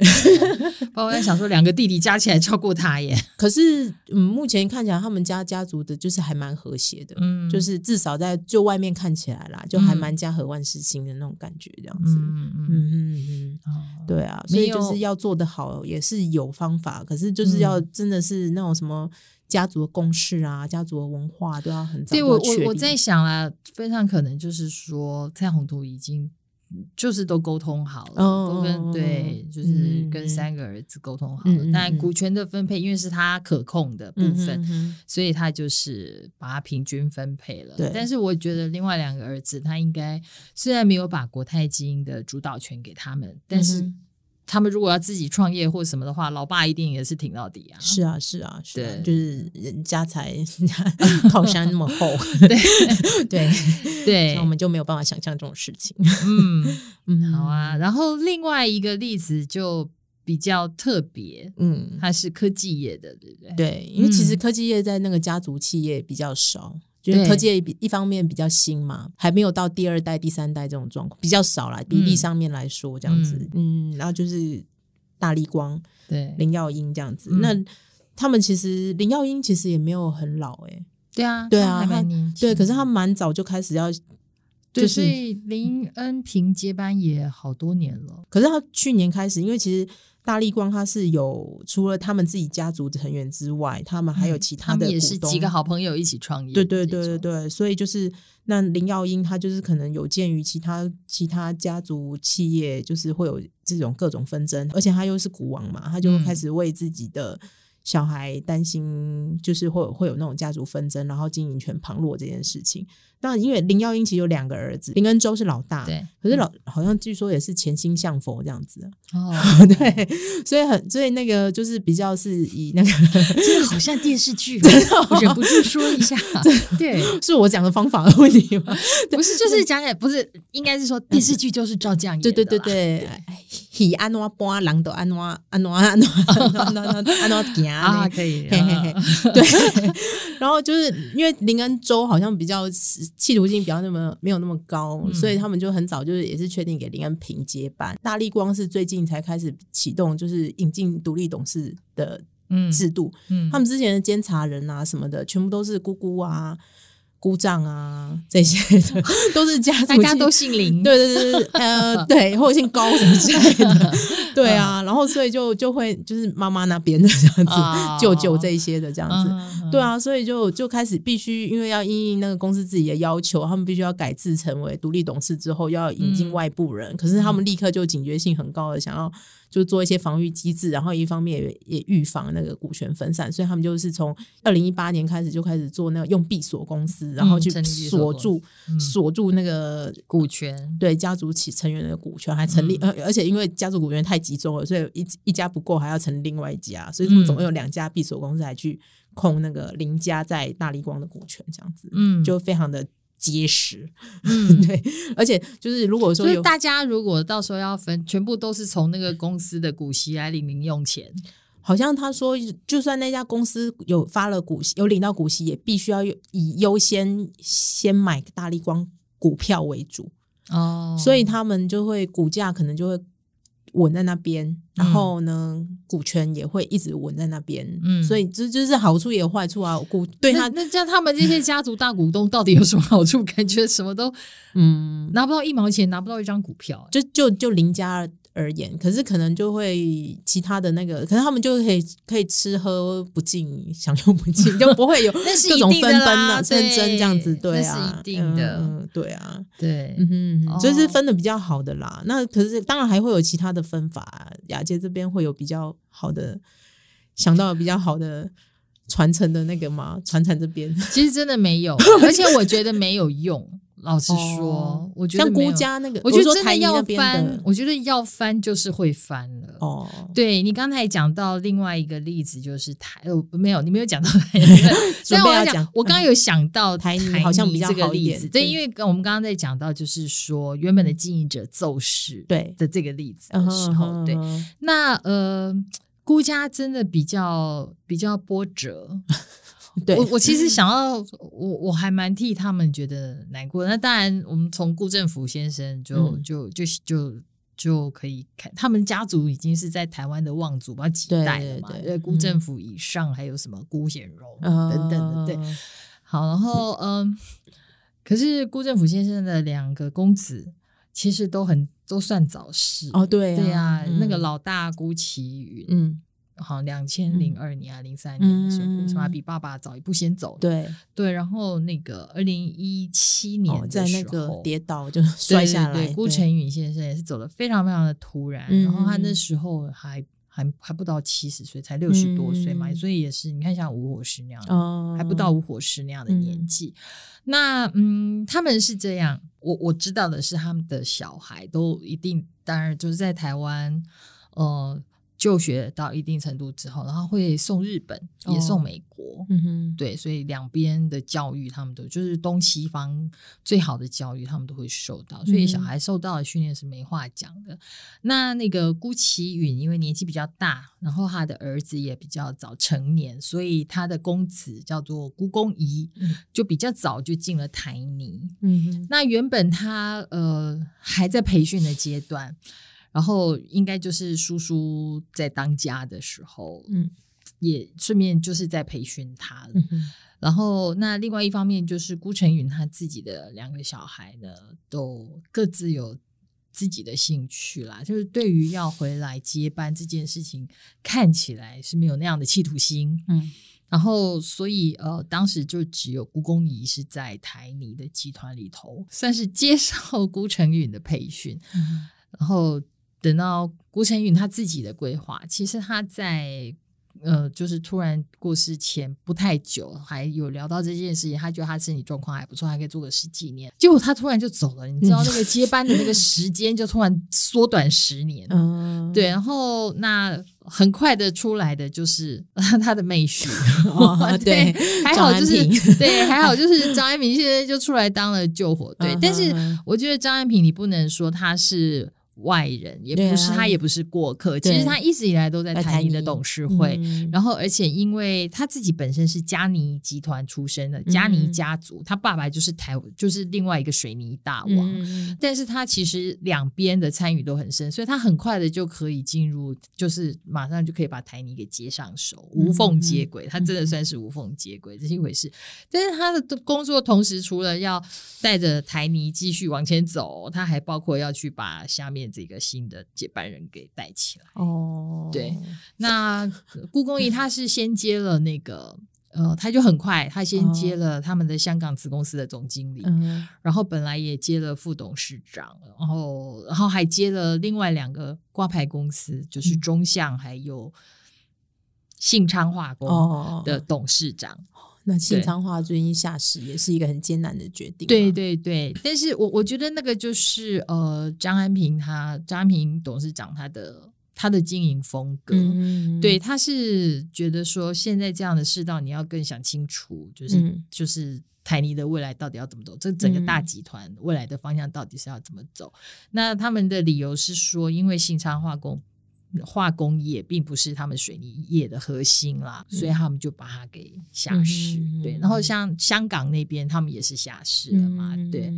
不然我在想说，两个弟弟加起来超过他耶。可是，嗯，目前看起来他们家家族的就是还蛮和谐的，嗯就是至少在就外面看起来啦，就还嗯蛮家和万事兴的那种感觉，这样子。嗯嗯嗯嗯对啊，所以就是要做得好，也是有方法，可是就是要真的是那种什么家族的共识啊、家族的文化都要很早对我我我在想啊，非常可能就是说，蔡宏图已经嗯就是都沟通好了，哦都跟对，就是嗯跟三个儿子沟通好。了但嗯股权的分配，因为是他可控的部嗯分，哼哼所以他就是把它平均分配了。但是我觉得另外两个儿子，他应该虽然没有把国泰基因的主导权给他们，但是嗯他们如果要自己创业或什么的话，老爸一定也是挺到底啊。是啊，是啊，是啊，对就是人家财 靠山那么厚，对 对，对那我，们就没有办法想象这种事情。嗯。嗯，好啊，，然后另外一个例子就比较特别，嗯，它是科技业的，对不对？对，因为其实嗯科技业在那个家族企业比较少，就是科技一方面比较新嘛，还没有到第二代、第三代这种状况，比较少啦，比例嗯。上面来说这样子，嗯，然后就是大力光、对。林耀英这样子，嗯。那他们其实林耀英其实也没有很老诶、对啊，对啊对，可是他蛮早就开始要。对，就是所以林恩平接班也好多年了。可是他去年开始，因为其实大力光他是有除了他们自己家族成员之外，他们还有其他的嗯他们也是几个好朋友一起创业。对对对对，对，所以就是那林耀英他就是可能有鉴于其他其他家族企业就是会有这种各种纷争，而且他又是股王嘛，他就开始为自己的小孩担心，就是会会有那种家族纷争，然后经营权旁落这件事情。当然，因为林耀英其实有两个儿子，林恩洲是老大，对，可是老好像据说也是潜心向佛这样子，哦，对，所以很所以那个就是比较是以那个 这个好像电视剧，我忍不住说一下，对，是我讲的方法的问题吗？不是，就是讲也不是，应该是说电视剧就是照这样演的，对对对对，喜安怎搬，人都安怎安怎安怎安怎安怎行啊，可以，嘿嘿嘿，对，然后就是因为林恩州好像比较。企图性比较那么没有那么高，所以他们就很早就是也是确定给林恩平接班。大力光是最近才开始启动，就是引进独立董事的制度。嗯，他们之前的监察人啊什么的，全部都是姑姑啊。姑丈啊，这些 都是家族，大家都姓林，对对对对，呃，对，或者姓高什么之类的，对啊，然后所以就就会就是妈妈那边的这样子，舅舅这一些的这样子，对啊，所以就就开始必须因为要应那个公司自己的要求，他们必须要改制成为独立董事之后要引进外部人，可是他们立刻就警觉性很高的想要。就做一些防御机制，然后一方面也也预防那个股权分散，所以他们就是从二零一八年开始就开始做那个用闭锁公司，然后去锁住锁住那个股权，对家族起成员的股权，还成立，而而且因为家族股权太集中了，所以一一家不够，还要成另外一家，所以他们总共有两家闭锁公司来去控那个林家在大力光的股权，这样子，嗯，就非常的。结实，嗯，对，而且就是如果说，就是大家如果到时候要分，全部都是从那个公司的股息来领零用钱。好像他说，就算那家公司有发了股息，有领到股息，也必须要以优先先买大力光股票为主哦，所以他们就会股价可能就会。稳在那边，然后呢，股权也会一直稳在那边，嗯，所以这就是好处也有坏处啊。股对他那像他们这些家族大股东到底有什么好处？感觉什么都嗯拿不到一毛钱，拿不到一张股票，就就就林家。而言，可是可能就会其他的那个，可是他们就可以可以吃喝不尽，享用不尽，就不会有各种纷纷啊、纷争这样子，对啊，是一定的，对啊，对，嗯哼，这是分的比较好的啦。那可是当然还会有其他的分法，雅洁这边会有比较好的想到比较好的传承的那个吗？传承这边其实真的没有，而且我觉得没有用。老实说，我觉得像孤家那个，我觉得真的要翻，我觉得要翻就是会翻了。哦，对你刚才讲到另外一个例子，就是台，没有，你没有讲到 台泥。所以我要讲，我刚刚有想到台泥好像比较好一点。对，因为我们刚刚在讲到，就是说原本的经营者奏事对的这个例子的时候，对，那呃，孤家真的比较比较波折。我我其实想要，我我还蛮替他们觉得难过。那当然，我们从顾政府先生就就就就就可以看，他们家族已经是在台湾的望族，不知道几代了嘛。因为顾政府以上还有什么辜显荣等等的，对。好，然后嗯，可是顾政府先生的两个公子其实都很都算早逝哦，对对呀，那个老大顾其云，嗯。好，两千零二年啊，零三年的时候，是吧？比爸爸早一步先走。对对，然后那个二零一七年在那个跌倒就摔下来，对，顾成宇先生也是走的非常非常的突然。然后他那时候还还还不到七十岁，才六十多岁嘛，所以也是你看像吴火石那样，的，还不到吴火石那样的年纪。那嗯，他们是这样，我我知道的是，他们的小孩都一定，当然就是在台湾，呃。就学到一定程度之后，然后会送日本，也送美国，嗯哼，对，所以两边的教育，他们都就是东西方最好的教育，他们都会受到，所以小孩受到的训练是没话讲的。那那个辜启允，因为年纪比较大，然后他的儿子也比较早成年，所以他的公子叫做辜公仪，就比较早就进了台泥。嗯，那原本他呃还在培训的阶段。然后应该就是叔叔在当家的时候，嗯，也顺便就是在培训他了。然后那另外一方面就是辜成允他自己的两个小孩呢，都各自有自己的兴趣啦。就是对于要回来接班这件事情，看起来是没有那样的企图心。嗯，然后所以呃，当时就只有辜公仪是在台泥的集团里头，算是接受 辜成允的培训，然后。等到郭晨允他自己的规划，其实他在。呃，就是突然过世前不太久，还有聊到这件事情，他觉得他身体状况还不错，还可以做个十几年。结果他突然就走了，你知道那个接班的那个时间就突然缩短十年。嗯，对。然后那很快的出来的就是 他的妹婿，对，还好就是对，还好就是张安平现在就出来当了救火队。但是我觉得张安平，你不能说他是。外人也不是他，也不是过客。其实他一直以来都在台泥的董事会。然后，而且因为他自己本身是嘉尼集团出身的，嘉尼家族，他爸爸就是台，就是另外一个水泥大王。但是他其实两边的参与都很深，所以他很快的就可以进入，就是马上就可以把台泥给接上手，无缝接轨。他真的算是无缝接轨，这是一回事。但是他的工作同时，除了要带着台泥继续往前走，他还包括要去把下面。这个新的接班人给带起来哦，对，那故宫仪他是先接了那个呃，他就很快，他先接了他们的香港子公司的总经理，然后本来也接了副董事长，然后然后还接了另外两个挂牌公司，就是中象还有信昌化工的董事长。那信昌化最近下市也是一个很艰难的决定。对对对，但是我我觉得那个就是呃，张安平他张安平董事长他的他的经营风格，对他是觉得说现在这样的世道，你要更想清楚，就是就是台泥的未来到底要怎么走，这整个大集团未来的方向到底是要怎么走？那他们的理由是说，因为信昌化工。化工业并不是他们水泥业的核心啦，所以他们就把它给下市。对，然后像香港那边，他们也是下市了嘛。对，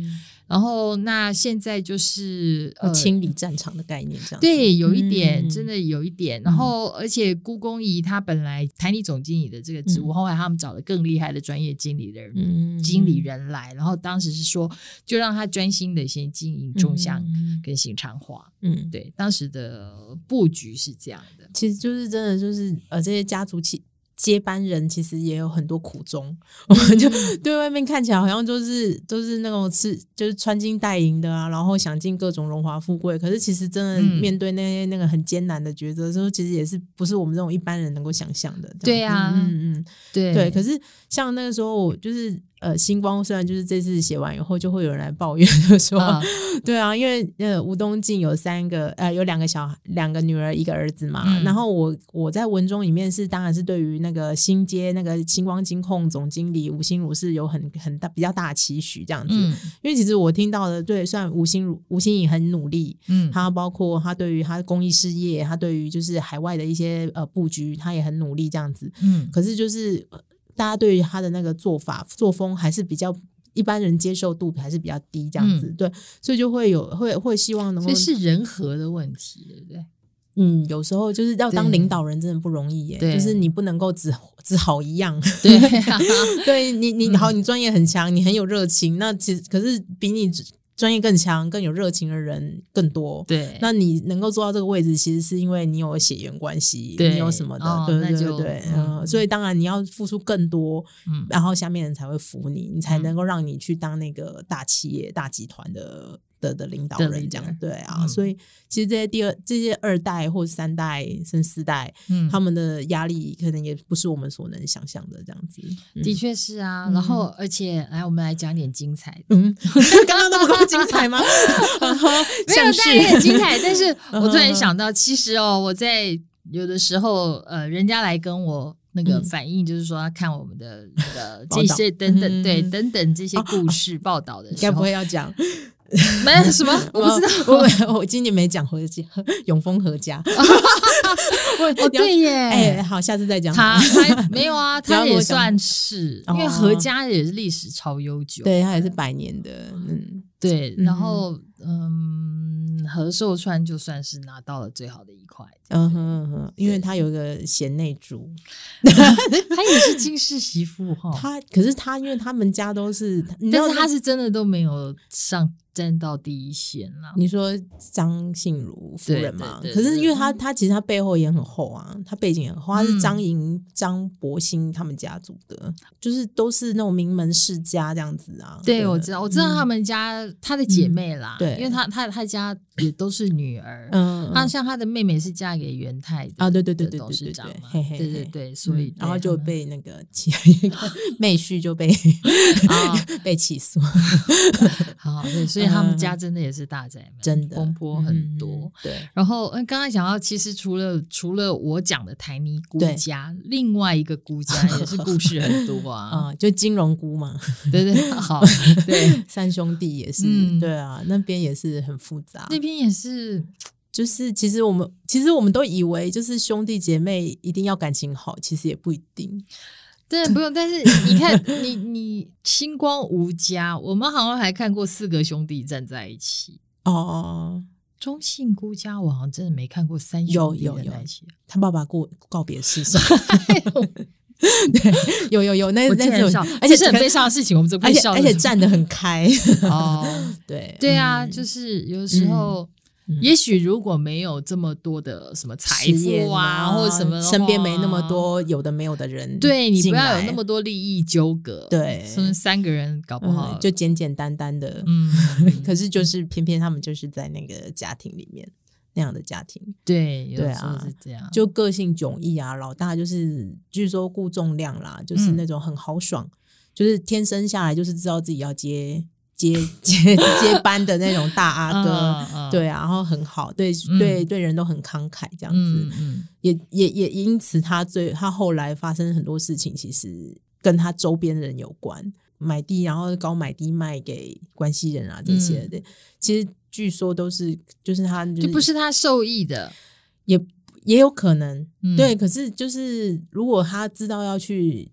然后那现在就是呃清理战场的概念，这样对，有一点真的有一点。然后而且故宫仪他本来台泥总经理的这个职务，后来他们找了更厉害的专业经理人经理人来，然后当时是说就让他专心的先经营中香跟新长化。嗯，对，当时的布局。局是这样的，其实就是真的，就是呃，这些家族接接班人其实也有很多苦衷。我们就对外面看起来好像就是都是那种是就是穿金戴银的啊，然后想尽各种荣华富贵。可是其实真的面对那些那个很艰难的抉择的时候，其实也是不是我们这种一般人能够想象的。对呀，嗯嗯，对对。可是像那个时候，我就是。呃，星光虽然就是这次写完以后，就会有人来抱怨，就说，对啊，因为呃，吴东进有三个，呃，有两个小两个女儿，一个儿子嘛。然后我我在文中里面是，当然是对于那个新街那个星光金控总经理吴心如是有很很大比较大的期许这样子。因为其实我听到的，对，算吴心如吴心颖很努力，嗯，他包括他对于他的公益事业，他对于就是海外的一些呃布局，他也很努力这样子，嗯，可是就是。大家对于他的那个做法作风还是比较一般人接受度还是比较低，这样子对，所以就会有会会希望能够是人和的问题，对不对？嗯，有时候就是要当领导人真的不容易耶，就是你不能够只只好一样，对，对你你好，你专业很强，你很有热情，那其实可是比你。专业更强、更有热情的人更多，对。那你能够做到这个位置，其实是因为你有血缘关系，你有什么的，对对对对。嗯，所以当然你要付出更多，嗯，然后下面人才会服你，你才能够让你去当那个大企业、大集团的。的的领导人这样对啊，所以其实这些第二这些二代或三代甚至四代，嗯，他们的压力可能也不是我们所能想象的这样子。的确是啊，然后而且来我们来讲点精彩。嗯，刚刚那么多精彩吗？没有，但也很精彩。但是我突然想到，其实哦，我在有的时候，呃，人家来跟我那个反应，就是说看我们的那个这些等等，对等等这些故事报道的时候，该不会要讲？没有什么，我不知道。我 我今年没讲合家，永丰合家。哦，对耶。哎，好，下次再讲。他他没有啊，他也算是，因为合家也是历史超悠久，对他也是百年的。嗯，对。然后，嗯，何寿川就算是拿到了最好的一块。嗯哼哼，因为他有一个贤内助，他也是金氏媳妇哈。他可是他，因为他们家都是，但是他是真的都没有上。站到第一线了。你说张信如夫人嘛？可是因为她她其实她背后也很厚啊，她背景很厚，她是张莹、张伯兴他们家族的，就是都是那种名门世家这样子啊。对，我知道，我知道他们家她的姐妹啦，嗯对因为她她她家也都是女儿，嗯，她嗯像她的妹妹是嫁给元太的啊，对对对董对对对对对对对，所以嗯然后就被那个其 妹婿就被 啊 被起诉，好，对，所以他们家真的也是大宅门，嗯真的风波很多。嗯对，然后，嗯，刚刚讲到，其实除了除了我讲的台泥姑家，另外一个姑家也是故事很多啊。啊，就金融姑嘛，对对，好，对，三兄弟也是，嗯对啊，那边也是很复杂。那边也是，就是其实我们其实我们都以为就是兄弟姐妹一定要感情好，其实也不一定。对，不用。但是你看，你你星光无家，我们好像还看过四个兄弟站在一起。哦，中信姑家，我好像真的没看过三有兄弟有有。他爸爸过告别式上，对，有有有，那那是竟然笑，而且是很悲伤的事情，我们怎么而且可以笑？而且站得很开，哦，对对啊，就是有时候，嗯。也许如果没有这么多的什么财富啊，或者什么，身边没那么多有的没有的人，对你不要有那么多利益纠葛，对。甚至三个人搞不好嗯，就简简单单的，嗯，可是就是偏偏他们就是在那个家庭里面那样的家庭，对，有对啊是这样，就个性迥异啊，老大就是据说顾重量啦，就是嗯。那种很豪爽，就是天生下来就是知道自己要接接 接接班的那种大阿哥。对啊，然后很好，对、嗯。对对人都很慷慨，这样子，也也也因此他最他后来发生很多事情，其实跟他周边人有关，买地然后高买低卖给关系人啊这些嗯。的，其实据说都是就是他就就不是他受益的，也也有可能，嗯。对。可是就是如果他知道要去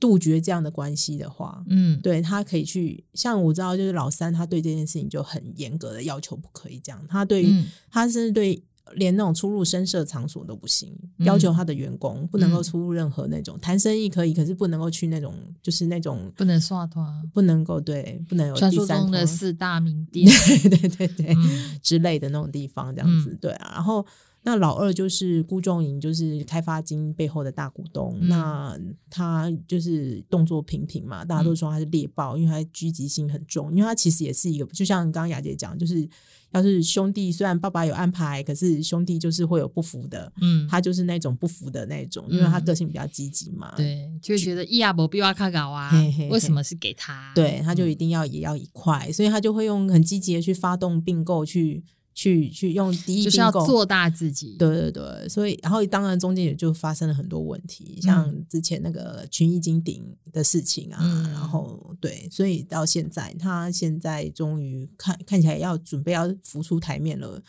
杜绝这样的关系的话，嗯，对他可以去，像我知道，就是老三，他对这件事情就很严格的要求，不可以这样。他对他甚至对连那种出入深色场所都不行，嗯要求他的员工不能够嗯出入任何那种谈生意可以，可是不能够去那种就是那种不能刷团，不能够对不能有传说中的四大名 店，对对对对、嗯之类的那种地方，这样子、嗯对啊。然后那老二就是辜仲营，就是开发金背后的大股东。嗯那他就是动作频频嘛，大家都说他是猎豹，因为他狙击性很重。因为他其实也是一个，就像刚刚雅姐讲，就是要是兄弟虽然爸爸有安排，可是兄弟就是会有不服的。嗯，他就是那种不服的那种，因为他个性比较积极嘛。对，就会觉得伊亚伯比瓦卡搞啊嘿嘿，嘿为什么是给他？对，他就嗯一定要也要一块，所以他就会用很积极的去发动并购，去去去用第一就是要。做大自己，对对对，所以然后当然中间也就发生了很多问题，像之前那个群益金鼎的事情啊，嗯然后对，所以到现在他现在终于看看起来要准备要浮出台面了，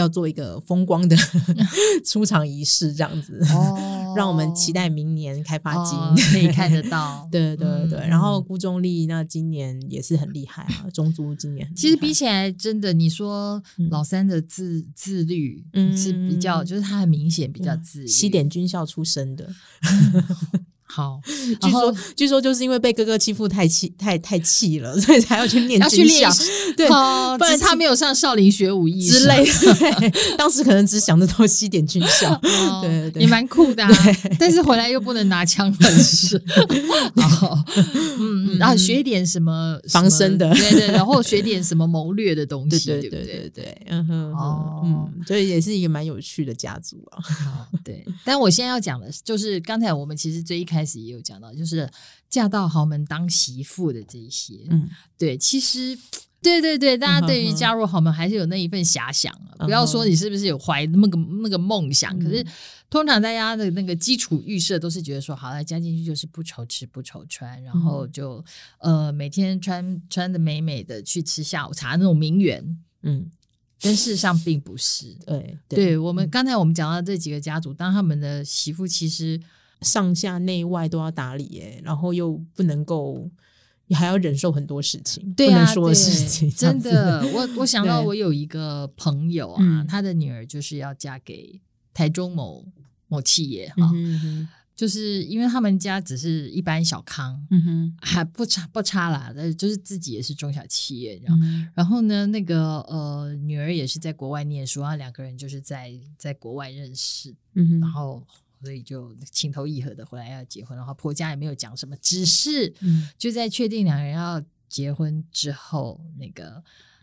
要做一个风光的 出场仪式这样子，哦。让我们期待明年开发金。哦可以看得到。对对对然后辜中立那今年也是很厉害啊，中租今年其实比起来，真的，你说嗯。老三的自自律嗯。是比较，就是他很明显比较自律。西点军校出身的，好，据说据说就是因为被哥哥欺负太气太太气了，所以才要去念要去军校，对哦，不然他没有上少林学武艺之类。的。对 当时可能只想得到西点军校，哦对对。对也蛮酷的、啊。但是回来又不能拿枪本事，哦，嗯，嗯然后学一点什么防身的。对对对，然后学点什么谋略的东西，对对对对？对，嗯哼，哦。嗯，所以也是一个蛮有趣的家族啊。对。但我现在要讲的是，就是刚才我们其实最一开始也有讲到，就是嫁到豪门当媳妇的这一些，嗯，对，其实。对对对，大家对于加入豪门还是有那一份遐想啊。嗯不要说你是不是有怀那个那个梦想，可是嗯通常大家的那个基础预设都是觉得说，好了，加进去就是不愁吃不愁穿，然后嗯就呃每天穿穿的美美的去吃下午茶那种名媛，嗯，但事实上并不是。对对我们刚才我们讲到这几个家族，当他们的媳妇其实上下内外都要打理耶，然后又不能够，还要忍受很多事情，对啊，不能说的事情，真的，我我想到我有一个朋友啊，嗯他的女儿就是要嫁给台中某某企业哈、就是因为他们家只是一般小康，嗯哼，还不差不差啦，但就是自己也是中小企业，然后、嗯然后呢，那个呃女儿也是在国外念书，然后两个人就是在在国外认识，嗯哼，然后所以就情投意合的回来要结婚，然后婆家也没有讲什么，只是嗯。就在确定两人要结婚之后，那个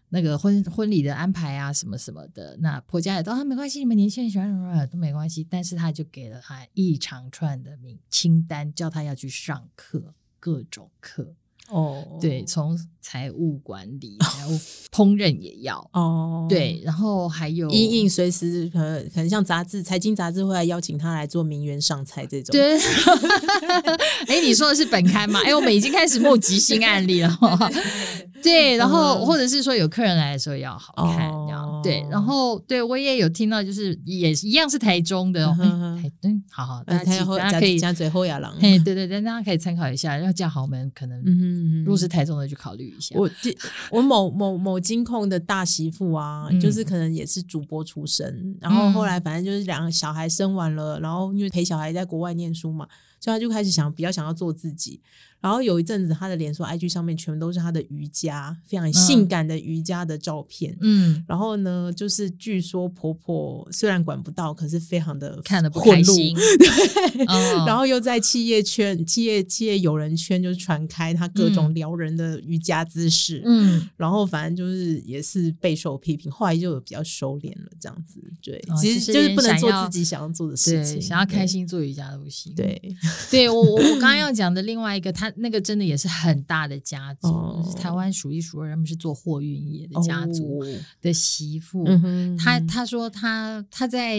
那个婚婚礼的安排啊，什么什么的，那婆家也都啊没关系，你们年轻人喜欢什么都没关系，但是他就给了他一长串的名清单，叫他要去上课，各种课，哦，对，从财务管理，还有 烹饪也要，哦，对，然后还有因应随时可能可能像杂志财经杂志会来邀请他来做名媛上菜这种，对，哎，你说的是本刊吗？哎，我们已经开始募集新案例了。对，然后嗯或者是说有客人来的时候要好看，哦这样对。然后对我也有听到，就是也是一样是台中的台对，好好，大呃，家记他要加大家可以，加嘴后牙狼，嘿，对对对，大家可以参考一下。要嫁豪门，可能嗯哼嗯哼如果是台中的，就考虑一下。我 我某某某金控的大媳妇啊，嗯就是可能也是主播出身，然后后来反正就是两个小孩生完了，然后因为陪小孩在国外念书嘛，所以他就开始想比较想要做自己。然后有一阵子，他的脸书、IG 上面全部都是他的瑜伽，非常性感的瑜伽的照片。嗯，然后呢，就是据说婆婆虽然管不到，可是非常的看得不开心。哦 然后又在企业圈、企业企业友人圈，就是传开他各种撩人的瑜伽姿势。嗯，然后反正就是也是备受批评，后来就有比较收敛了，这样子。对，哦其实就是不能做自己想要做的事对，情，想要开。心做瑜伽都不行。对，对我我我刚刚 要讲的另外一个，他那个真的也是很大的家族，哦是台湾数一数二，他们是做货运业的家族哦的媳妇。他他说他他在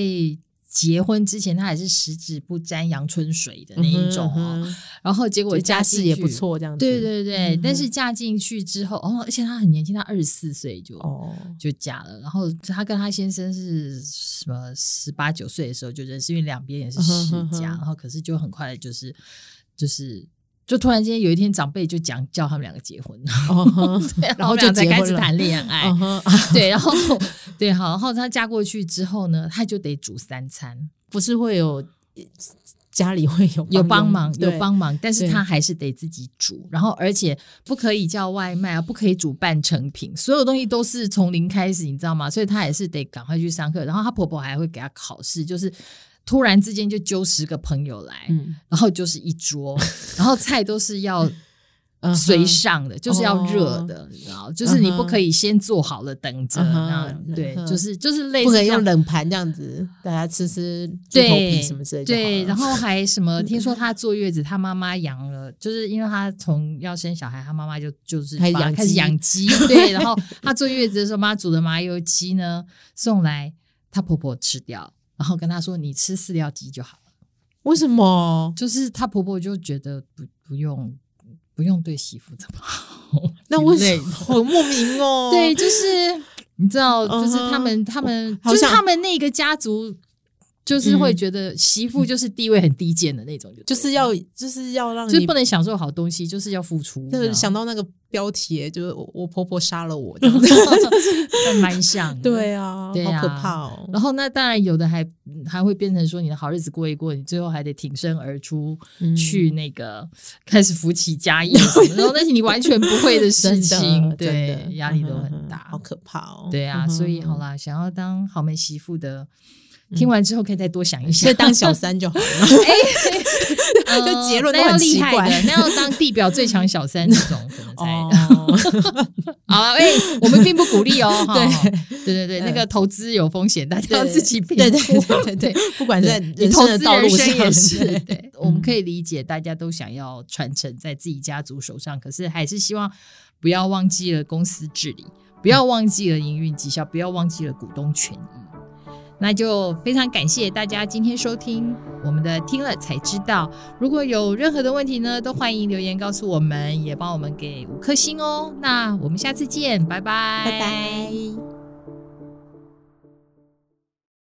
结婚之前，他还是十指不沾阳春水的那一种哦，嗯然后结果家世也不。错，这样子。对对对，嗯但是嫁进去之后，哦，而且她很年轻，她二十四岁就、哦，就嫁了。然后她跟她先生是什么十八九岁的时候就认识，因为两边也是世家，哼然后可是就很快的就是就是就突然间有一天长辈就讲叫他们两个结婚，然后就开始谈恋爱。对，然后对，好，然后她嫁过去之后呢，她就得煮三餐，不是会有家里会有有帮忙，有对。帮忙，但是她还是得自己煮，然后而且不可以叫外卖啊，不可以煮半成品，所有东西都是从零开始，你知道吗？所以她也是得赶快去上课，然后她婆婆还会给她考试，就是。突然之间就揪十个朋友来，嗯。然后就是一桌，然后菜都是要随上的，就是要热的，你知道，就是你不可以先做好了等着，对就是就是类不可以似用冷盘这样子，大家吃吃猪头对皮什么之类就好对，然后还什么？听说她坐月子，她妈妈养了，就是因为她从要生小孩，她妈妈就就是开始养把开始养鸡，对，然后她坐月子的时候，妈煮的麻油鸡呢送来，她婆婆吃掉，然后跟她说：“你吃饲料鸡就好了。为什么”？就是她婆婆就觉得不不用不用对媳妇这么好，那为什么好莫名哦？对，就是你知道，就是他们他们就是他们那个家族，就是会觉得媳妇就是地位很低贱的那种，就是要就是要让就是不能享受好东西，就是要付出。就是想到到那个标题，就是我我婆婆杀了我这 样子，蛮像的，对啊，对啊好可怕哦。然后那当然有的还还会变成说你的好日子过一过，你最后还得挺身而出、嗯去那个开始扶起家业什么的，然后那是你完全不会的事真情，的真对的，压力都嗯哼很大，好可怕哦。对啊，嗯所以好啦，想要当豪门媳妇的，听完之后可以再多想一想。所以当小三就好了。呃 就结论都那要很奇厉害怪的，那要当地表最强小三这种可能才。哦，好了，哎，我们并不鼓励哦。哈对对对对，嗯那个投资有风险，大家要自己评对对。对对对，不管在你人生的道路上也是，对对，我们可以理解，大家都想要传承在自己家族手上，可是还是希望不要忘记了公司治理，不要忘记了营运绩效，不要忘记了股东权益。那就非常感谢大家今天收听我们的听了才知道。如果有任何的问题呢，都欢迎留言告诉我们，也帮我们给五颗星哦。那我们下次见，拜拜，拜拜。